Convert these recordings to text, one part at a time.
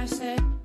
I said.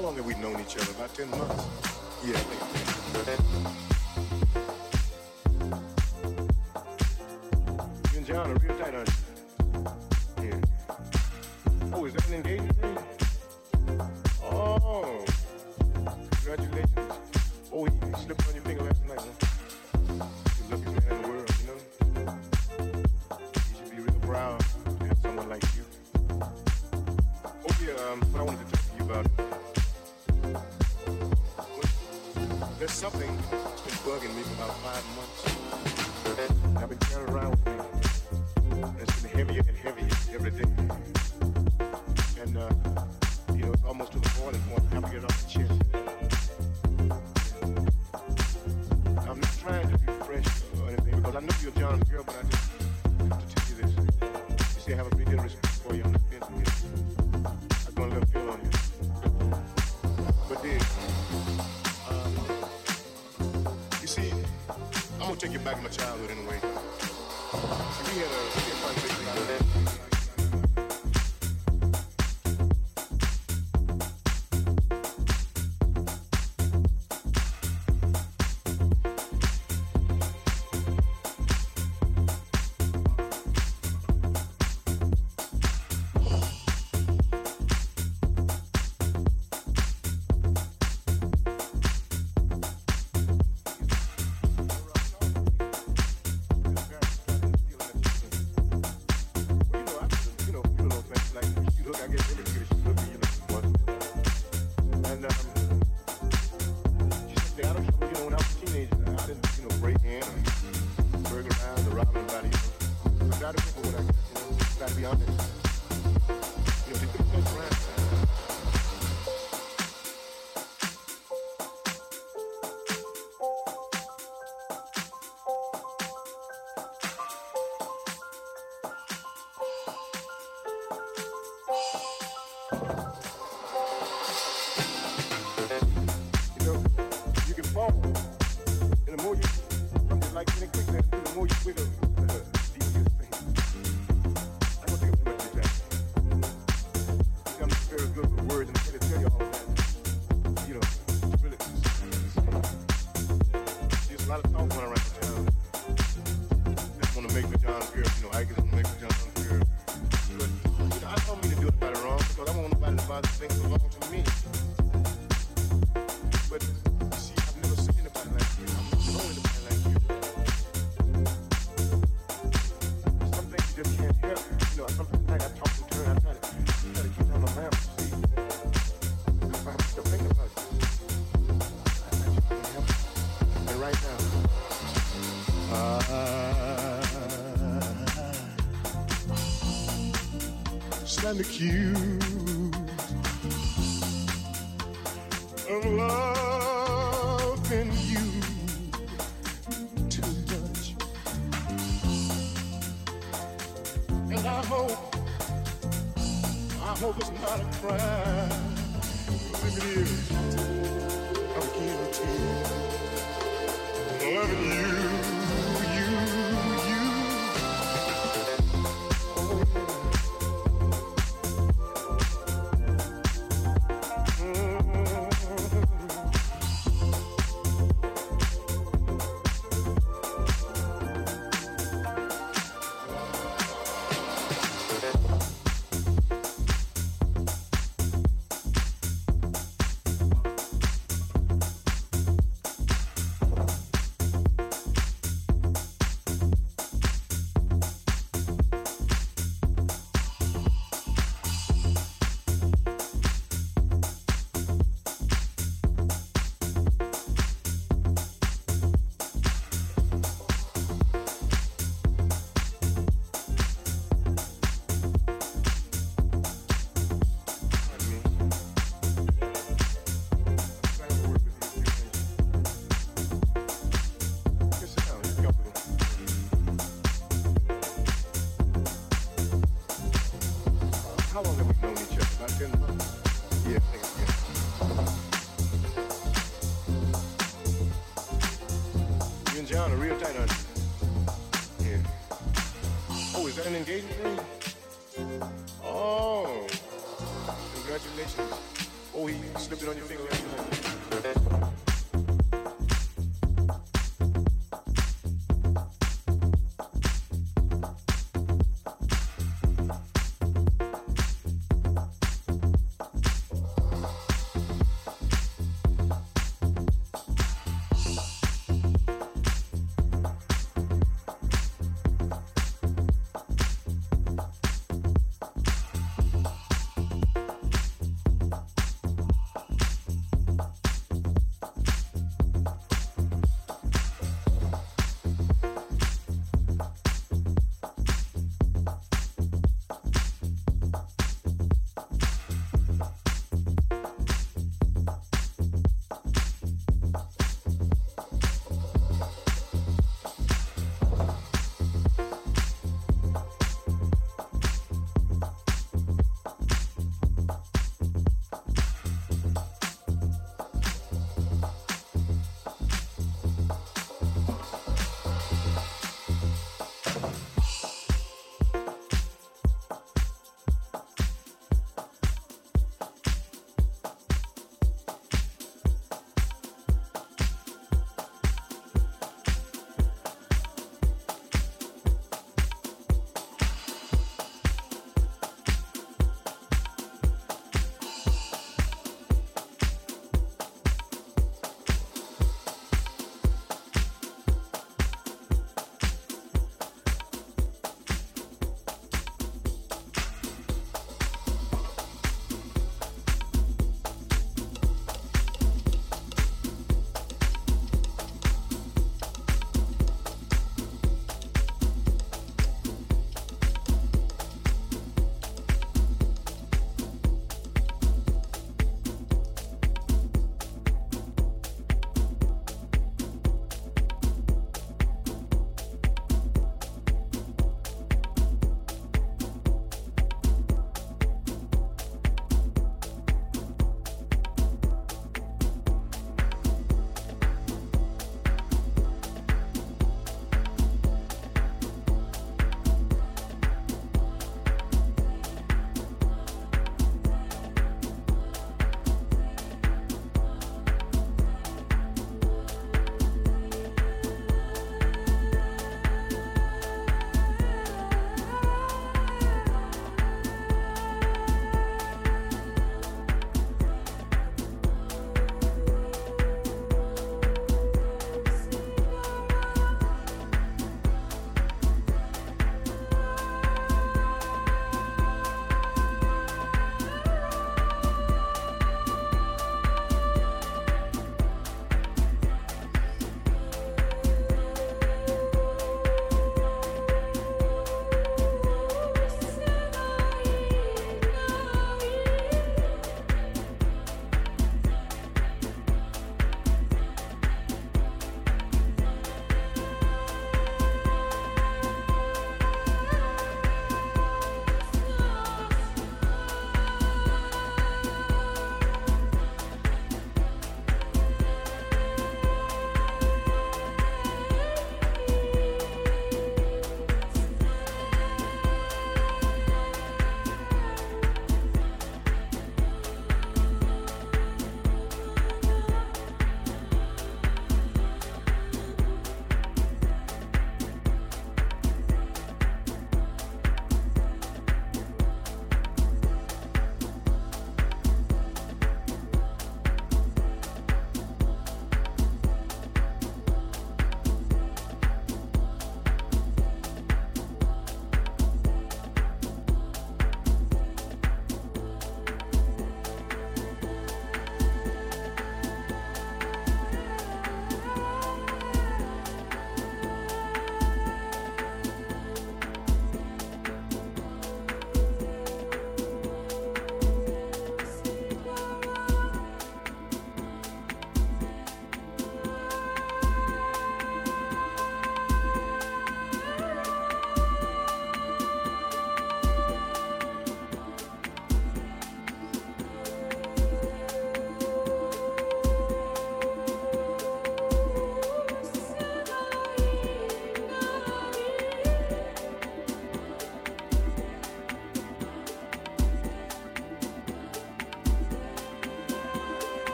How long have we known each other? About 10 months? Yeah. stand accused of loving you too much. And I hope, I hope it's not a crime. If it is. John a real tight on. Yeah. Oh, is that an engagement ring? Oh. Congratulations. Oh, he slipped it on your finger.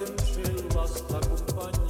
Mit dem Schild, was da kommt,